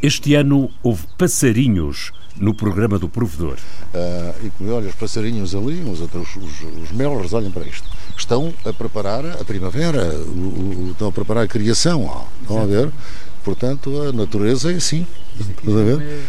Este ano houve passarinhos no programa do provedor. Uh, e como olha, os passarinhos ali, os, outros, os, os melros, olhem para isto. Estão a preparar a primavera, o, o, estão a preparar a criação. Estão a ver? Portanto, a natureza é assim. Estás a ver?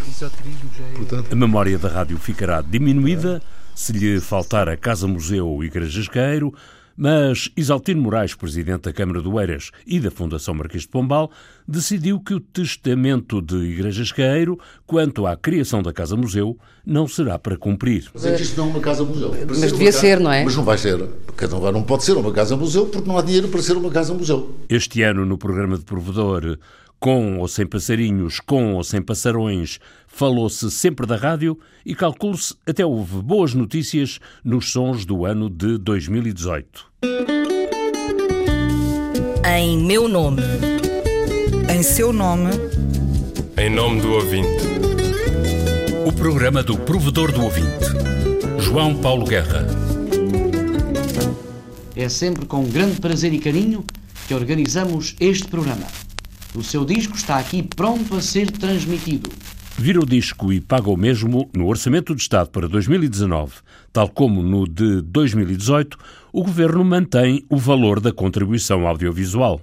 Portanto... A memória da rádio ficará diminuída se lhe faltar a Casa-Museu Igrejasqueiro, mas Isaltino Moraes, presidente da Câmara do Eiras e da Fundação Marquês de Pombal, decidiu que o testamento de Igrejasqueiro, quanto à criação da Casa-Museu, não será para cumprir. Mas é que isto não é uma casa-museu. Mas devia ser, casa... não é? Mas não vai ser. Cada um não pode ser uma casa-museu porque não há dinheiro para ser uma casa-museu. Este ano, no programa de provedor, com ou sem passarinhos, com ou sem passarões, falou-se sempre da rádio e calculo-se até houve boas notícias nos sons do ano de 2018. Em meu nome. Em seu nome. Em nome do ouvinte. O programa do provedor do ouvinte. João Paulo Guerra. É sempre com grande prazer e carinho que organizamos este programa. O seu disco está aqui pronto a ser transmitido. Vira o disco e paga o mesmo no Orçamento de Estado para 2019, tal como no de 2018, o Governo mantém o valor da contribuição audiovisual.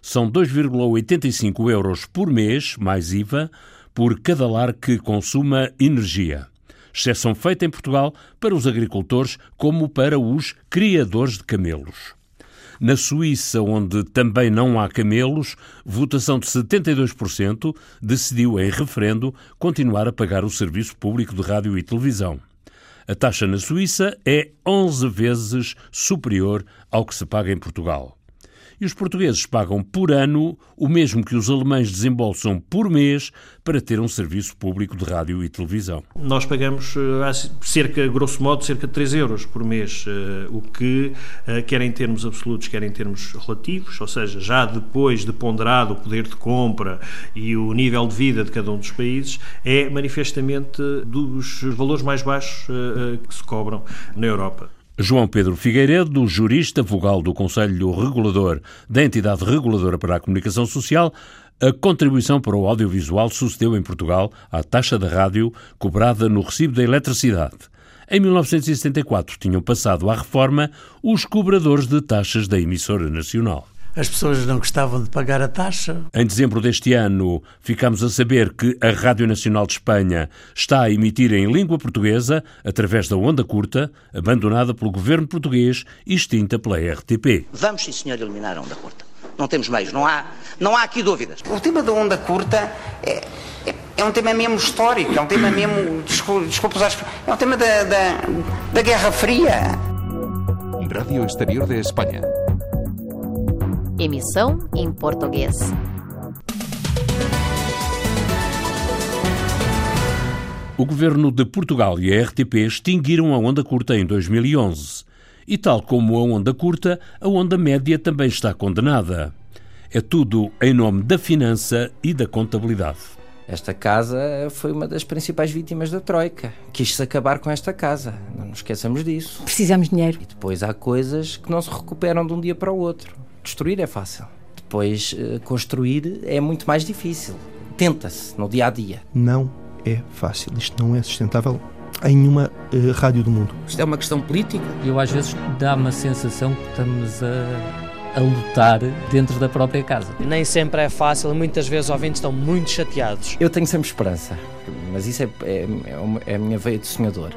São 2,85 euros por mês, mais IVA, por cada lar que consuma energia. Exceção feita em Portugal para os agricultores como para os criadores de camelos. Na Suíça, onde também não há camelos, votação de 72% decidiu em referendo continuar a pagar o serviço público de rádio e televisão. A taxa na Suíça é 11 vezes superior ao que se paga em Portugal e os portugueses pagam por ano o mesmo que os alemães desembolsam por mês para ter um serviço público de rádio e televisão. Nós pagamos eh, cerca, grosso modo, cerca de 3 euros por mês, eh, o que, eh, quer em termos absolutos, quer em termos relativos, ou seja, já depois de ponderado o poder de compra e o nível de vida de cada um dos países, é manifestamente dos valores mais baixos que se cobram na Europa. João Pedro Figueiredo, jurista vogal do Conselho Regulador da Entidade Reguladora para a Comunicação Social, a contribuição para o audiovisual sucedeu em Portugal à taxa da rádio cobrada no recibo da eletricidade. Em 1974 tinham passado à reforma os cobradores de taxas da emissora nacional as pessoas não gostavam de pagar a taxa. Em dezembro deste ano, ficamos a saber que a Rádio Nacional de Espanha está a emitir em língua portuguesa, através da onda curta, abandonada pelo governo português e extinta pela RTP. Vamos, sim, senhor, eliminar a onda curta. Não temos meios, não há, não há aqui dúvidas. O tema da onda curta é, é, é um tema mesmo histórico, é um tema mesmo, desculpa, é um tema da, da, da Guerra Fria. Radio Exterior de Espanha. Emissão em português. O governo de Portugal e a RTP extinguiram a onda curta em 2011. E tal como a onda curta, a onda média também está condenada. É tudo em nome da finança e da contabilidade. Esta casa foi uma das principais vítimas da Troika. Quis-se acabar com esta casa. Não nos esqueçamos disso. Precisamos de dinheiro. E depois há coisas que não se recuperam de um dia para o outro. Destruir é fácil. Depois, uh, construir é muito mais difícil. Tenta-se no dia a dia. Não é fácil. Isto não é sustentável em nenhuma uh, rádio do mundo. Isto é uma questão política. Eu, às vezes, dá-me a sensação que estamos a, a lutar dentro da própria casa. Nem sempre é fácil, muitas vezes os ouvintes estão muito chateados. Eu tenho sempre esperança, mas isso é, é, é a minha veia de sonhador.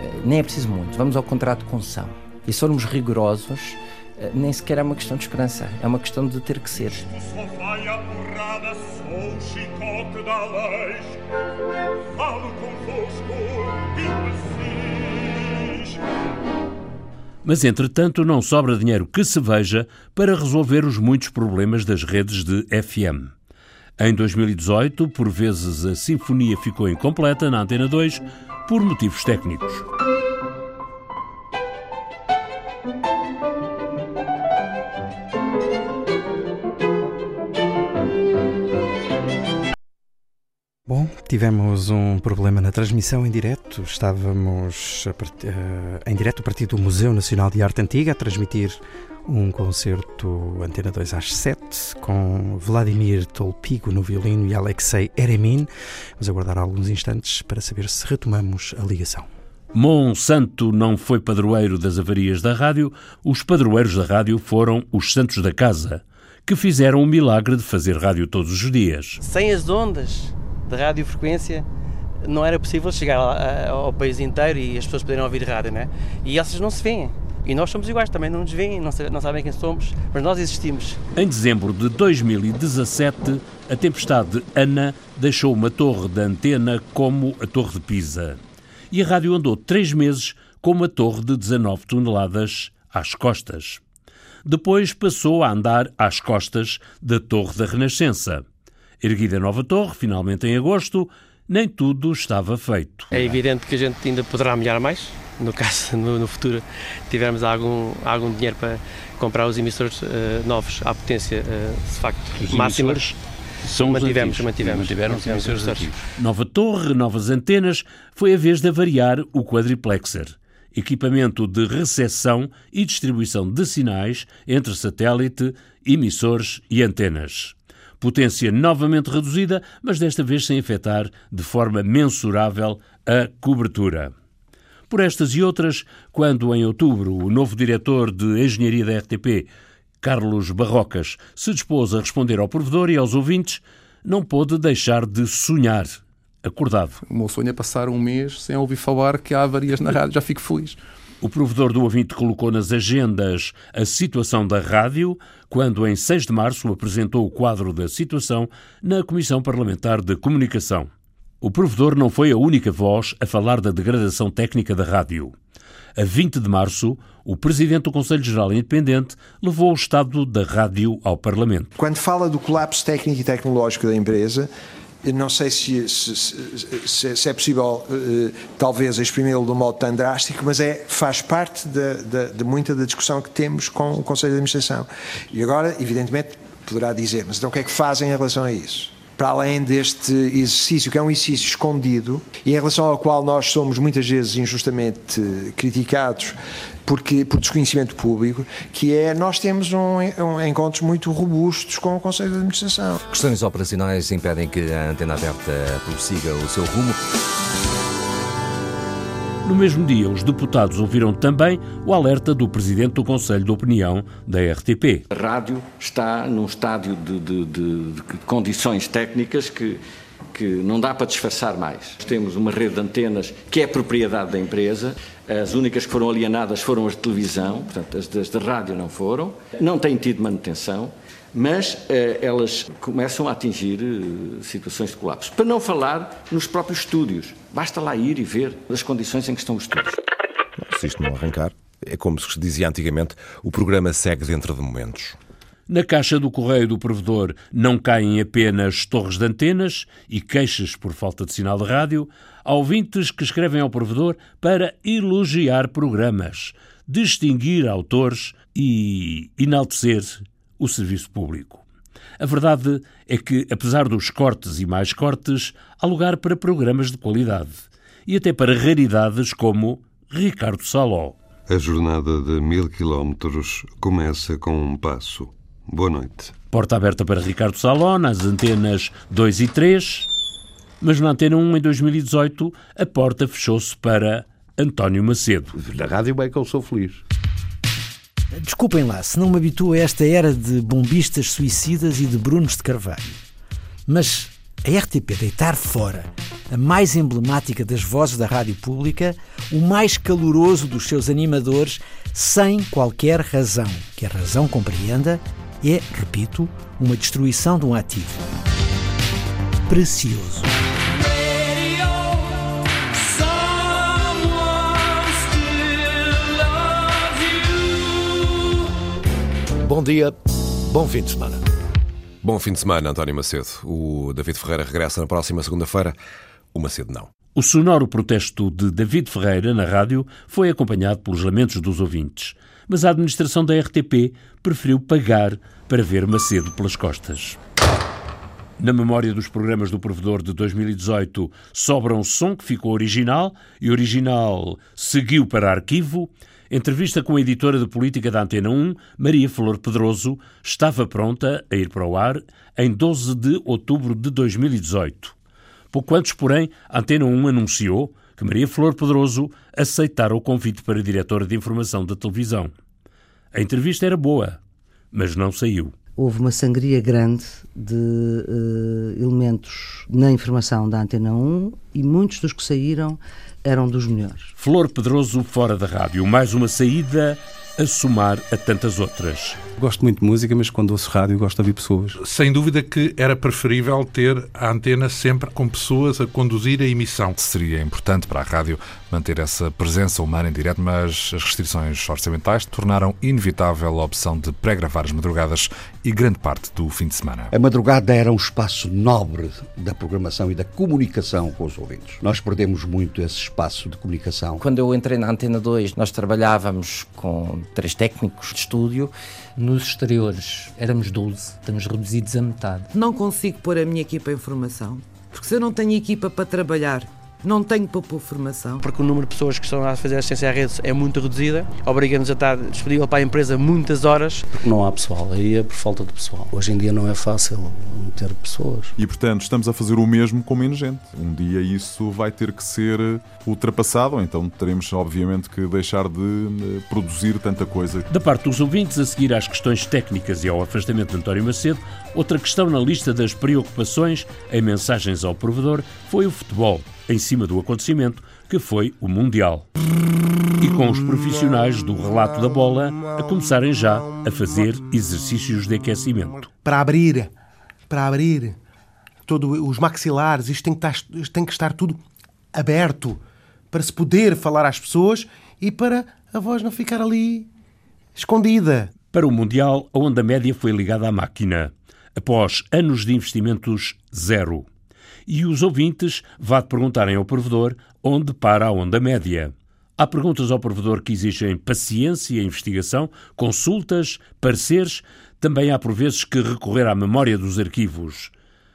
Eh, nem é preciso muito. Vamos ao contrato de concessão. E se formos rigorosos, eh, nem sequer é uma questão de esperança, é uma questão de ter que ser. Mas, entretanto, não sobra dinheiro que se veja para resolver os muitos problemas das redes de FM. Em 2018, por vezes a sinfonia ficou incompleta na Antena 2 por motivos técnicos. Bom, tivemos um problema na transmissão em direto. Estávamos part... uh, em direto a partir do Museu Nacional de Arte Antiga a transmitir um concerto Antena 2 às 7, com Vladimir Tolpigo no violino e Alexei Eremin. Vamos aguardar alguns instantes para saber se retomamos a ligação. Monsanto não foi padroeiro das avarias da rádio, os padroeiros da rádio foram os santos da casa, que fizeram o milagre de fazer rádio todos os dias. Sem as ondas de radiofrequência, não era possível chegar ao país inteiro e as pessoas poderem ouvir rádio, né? E essas não se veem. E nós somos iguais, também não nos veem, não, sabem quem somos, mas nós existimos. Em dezembro de 2017, a tempestade Ana deixou uma torre de antena como a Torre de Pisa e a rádio andou três meses com uma torre de 19 toneladas às costas. Depois passou a andar às costas da Torre da Renascença. Erguida a nova torre, finalmente em agosto, nem tudo estava feito. É evidente que a gente ainda poderá melhorar mais, no caso, no, no futuro, tivermos algum, algum dinheiro para comprar os emissores uh, novos à potência, uh, de facto, os máxima. São mantivemos, os mantivemos, mantiveram os emissores ativos. Nova torre, novas antenas, foi a vez de avariar o quadriplexer, equipamento de recepção e distribuição de sinais entre satélite, emissores e antenas. Potência novamente reduzida, mas desta vez sem afetar de forma mensurável a cobertura. Por estas e outras, quando em outubro o novo diretor de engenharia da RTP Carlos Barrocas se dispôs a responder ao provedor e aos ouvintes, não pôde deixar de sonhar, acordado. O meu sonho é passar um mês sem ouvir falar que há avarias na rádio, já fico feliz. O provedor do ouvinte colocou nas agendas a situação da rádio, quando em 6 de março apresentou o quadro da situação na Comissão Parlamentar de Comunicação. O provedor não foi a única voz a falar da degradação técnica da rádio. A 20 de março, o presidente do Conselho Geral Independente levou o estado da rádio ao Parlamento. Quando fala do colapso técnico e tecnológico da empresa, não sei se, se, se, é possível, uh, talvez, exprimí-lo de um modo tão drástico, mas é, faz parte de, de, de, muita da discussão que temos com o Conselho de Administração. E agora, evidentemente, poderá dizer, mas então o que é que fazem em relação a isso? Para além deste exercício, que é um exercício escondido e em relação ao qual nós somos muitas vezes injustamente criticados porque, por desconhecimento público, que é nós temos um, um, encontros muito robustos com o Conselho de Administração. Questões operacionais impedem que a antena aberta prossiga o seu rumo. No mesmo dia, os deputados ouviram também o alerta do presidente do Conselho de Opinião da RTP. A rádio está num estádio de, de, de, de condições técnicas que, que não dá para disfarçar mais. Temos uma rede de antenas que é propriedade da empresa, as únicas que foram alienadas foram as de televisão, portanto, as, as de rádio não foram, não têm tido manutenção mas eh, elas começam a atingir eh, situações de colapso. Para não falar nos próprios estúdios. Basta lá ir e ver as condições em que estão os estúdios. Se isto não arrancar, é como se dizia antigamente, o programa segue dentro de momentos. Na caixa do correio do provedor não caem apenas torres de antenas e queixas por falta de sinal de rádio, há ouvintes que escrevem ao provedor para elogiar programas, distinguir autores e enaltecer o serviço público. A verdade é que, apesar dos cortes e mais cortes, há lugar para programas de qualidade e até para raridades como Ricardo Saló. A jornada de mil quilómetros começa com um passo. Boa noite. Porta aberta para Ricardo Saló nas antenas 2 e 3, mas na antena 1 em 2018 a porta fechou-se para António Macedo. Na rádio bem que eu sou feliz. Desculpem lá se não me habituo a esta era de bombistas suicidas e de Brunos de Carvalho. Mas a RTP deitar fora a mais emblemática das vozes da rádio pública, o mais caloroso dos seus animadores, sem qualquer razão, que a razão compreenda, é, repito, uma destruição de um ativo. Precioso. Bom dia, bom fim de semana. Bom fim de semana, António Macedo. O David Ferreira regressa na próxima segunda-feira. O Macedo não. O sonoro protesto de David Ferreira na rádio foi acompanhado pelos lamentos dos ouvintes, mas a administração da RTP preferiu pagar para ver Macedo pelas costas. Na memória dos programas do provedor de 2018, sobra um som que ficou original e original seguiu para arquivo Entrevista com a editora de política da Antena 1, Maria Flor Pedroso, estava pronta a ir para o ar em 12 de outubro de 2018. Pouco antes, porém, a Antena 1 anunciou que Maria Flor Pedroso aceitara o convite para diretora de informação da televisão. A entrevista era boa, mas não saiu. Houve uma sangria grande de uh, elementos na informação da Antena 1 e muitos dos que saíram eram dos melhores. Flor Pedroso fora da rádio, mais uma saída a somar a tantas outras. Gosto muito de música, mas quando ouço rádio gosto de ouvir pessoas. Sem dúvida que era preferível ter a antena sempre com pessoas a conduzir a emissão. Seria importante para a rádio manter essa presença humana em direto, mas as restrições orçamentais tornaram inevitável a opção de pré-gravar as madrugadas e grande parte do fim de semana. A madrugada era um espaço nobre da programação e da comunicação com os ouvintes. Nós perdemos muito esse espaço de comunicação. Quando eu entrei na Antena 2, nós trabalhávamos com três técnicos de estúdio. Nos exteriores éramos 12, estamos reduzidos a metade. Não consigo pôr a minha equipa em formação, porque se eu não tenho equipa para trabalhar não tenho para pôr formação. Porque o número de pessoas que estão a fazer assistência à rede é muito reduzida, obriga-nos a estar disponível para a empresa muitas horas. Porque não há pessoal, aí é por falta de pessoal. Hoje em dia não é fácil ter pessoas. E portanto estamos a fazer o mesmo com menos gente. Um dia isso vai ter que ser ultrapassado, ou então teremos obviamente que deixar de eh, produzir tanta coisa. Da parte dos ouvintes, a seguir às questões técnicas e ao afastamento de António Macedo, outra questão na lista das preocupações em mensagens ao provedor foi o futebol em cima do acontecimento que foi o Mundial. E com os profissionais do relato da bola a começarem já a fazer exercícios de aquecimento. Para abrir, para abrir todos os maxilares, isto tem que, estar, tem que estar tudo aberto para se poder falar às pessoas e para a voz não ficar ali escondida. Para o Mundial, a onda média foi ligada à máquina. Após anos de investimentos zero e os ouvintes vá perguntarem ao provedor onde para a onda média. Há perguntas ao provedor que exigem paciência e investigação, consultas, pareceres. Também há por vezes que recorrer à memória dos arquivos.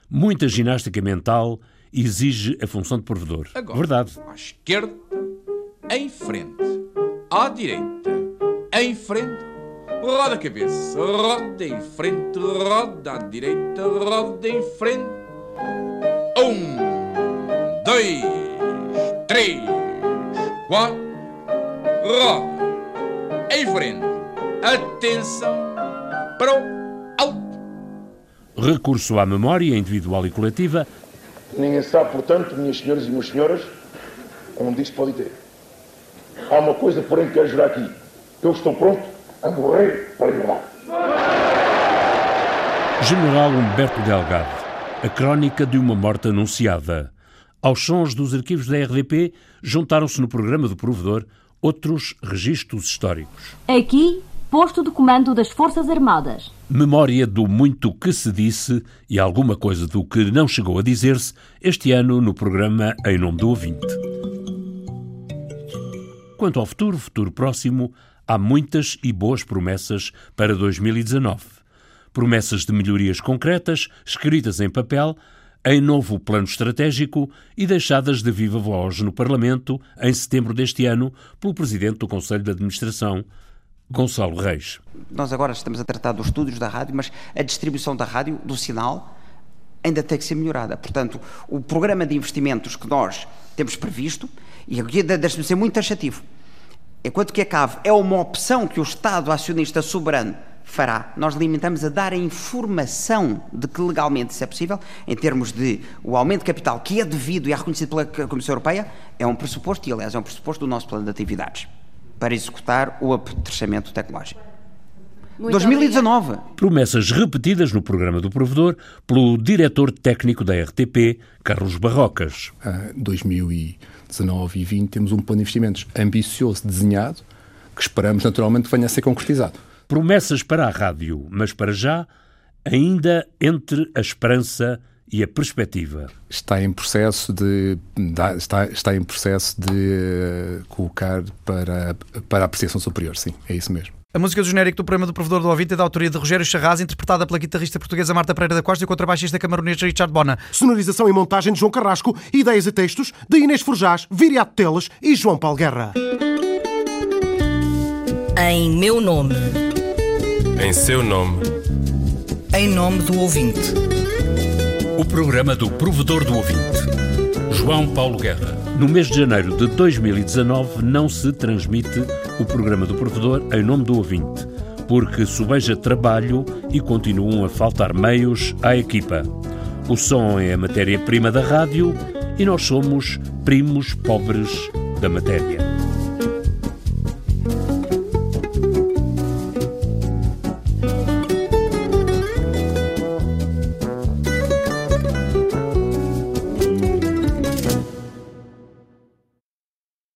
Muita ginástica mental exige a função de provedor. Agora, Verdade. À esquerda, em frente. À direita, em frente. Roda a cabeça, roda em frente, roda à direita, roda em frente. Um, dois, três, quatro. Roda. Em frente. Atenção. Para o alto. Recurso à memória individual e coletiva. Ninguém sabe, portanto, minhas senhoras e meus senhores, onde isto pode ter. Há uma coisa, porém, que quero jurar aqui. Eu estou pronto a morrer para liberdade. General Humberto Delgado. A crónica de uma morte anunciada. Aos sons dos arquivos da RDP, juntaram-se no programa do provedor outros registros históricos. Aqui, posto de comando das Forças Armadas. Memória do muito que se disse e alguma coisa do que não chegou a dizer-se este ano no programa Em Nome do Ouvinte. Quanto ao futuro, futuro próximo, há muitas e boas promessas para 2019 promessas de melhorias concretas, escritas em papel, em novo plano estratégico e deixadas de viva voz no Parlamento em setembro deste ano pelo Presidente do Conselho de Administração, Gonçalo Reis. Nós agora estamos a tratar dos estúdios da rádio, mas a distribuição da rádio, do sinal, ainda tem que ser melhorada. Portanto, o programa de investimentos que nós temos previsto, e aqui deixe-me ser muito taxativo, enquanto que a CAV é uma opção que o Estado acionista soberano fará. Nós limitamos a dar a informação de que legalmente isso é possível, em termos de o aumento de capital que é devido e é reconhecido pela Comissão Europeia, é um pressuposto, e aliás é um pressuposto do nosso plano de atividades, para executar o apetrechamento tecnológico. Muito 2019. Obrigado. Promessas repetidas no programa do provedor pelo diretor técnico da RTP, Carlos Barrocas. Uh, 2019 e 20 temos um plano de investimentos ambicioso desenhado que esperamos naturalmente que venha a ser concretizado promessas para a rádio, mas para já, ainda entre a esperança e a perspectiva. Está em processo de está, está em processo de eh, colocar para para a apreciação superior, sim, é isso mesmo. A música do genérico do programa do Provedor do Ouvinte é da autoria de Rogério Charraz, interpretada pela guitarrista portuguesa Marta Pereira da Costa e o contrabaixista camaronês Richard Bona. Sonorização e montagem de João Carrasco, ideias e textos de Inês Forjás, Viriato Teles e João Paulo Guerra. Em meu nome. Em seu nome. Em nome do ouvinte. O programa do provedor do ouvinte. João Paulo Guerra. No mês de janeiro de 2019 não se transmite o programa do provedor em nome do ouvinte, porque subeja trabalho e continuam a faltar meios à equipa. O som é a matéria-prima da rádio e nós somos primos pobres da matéria.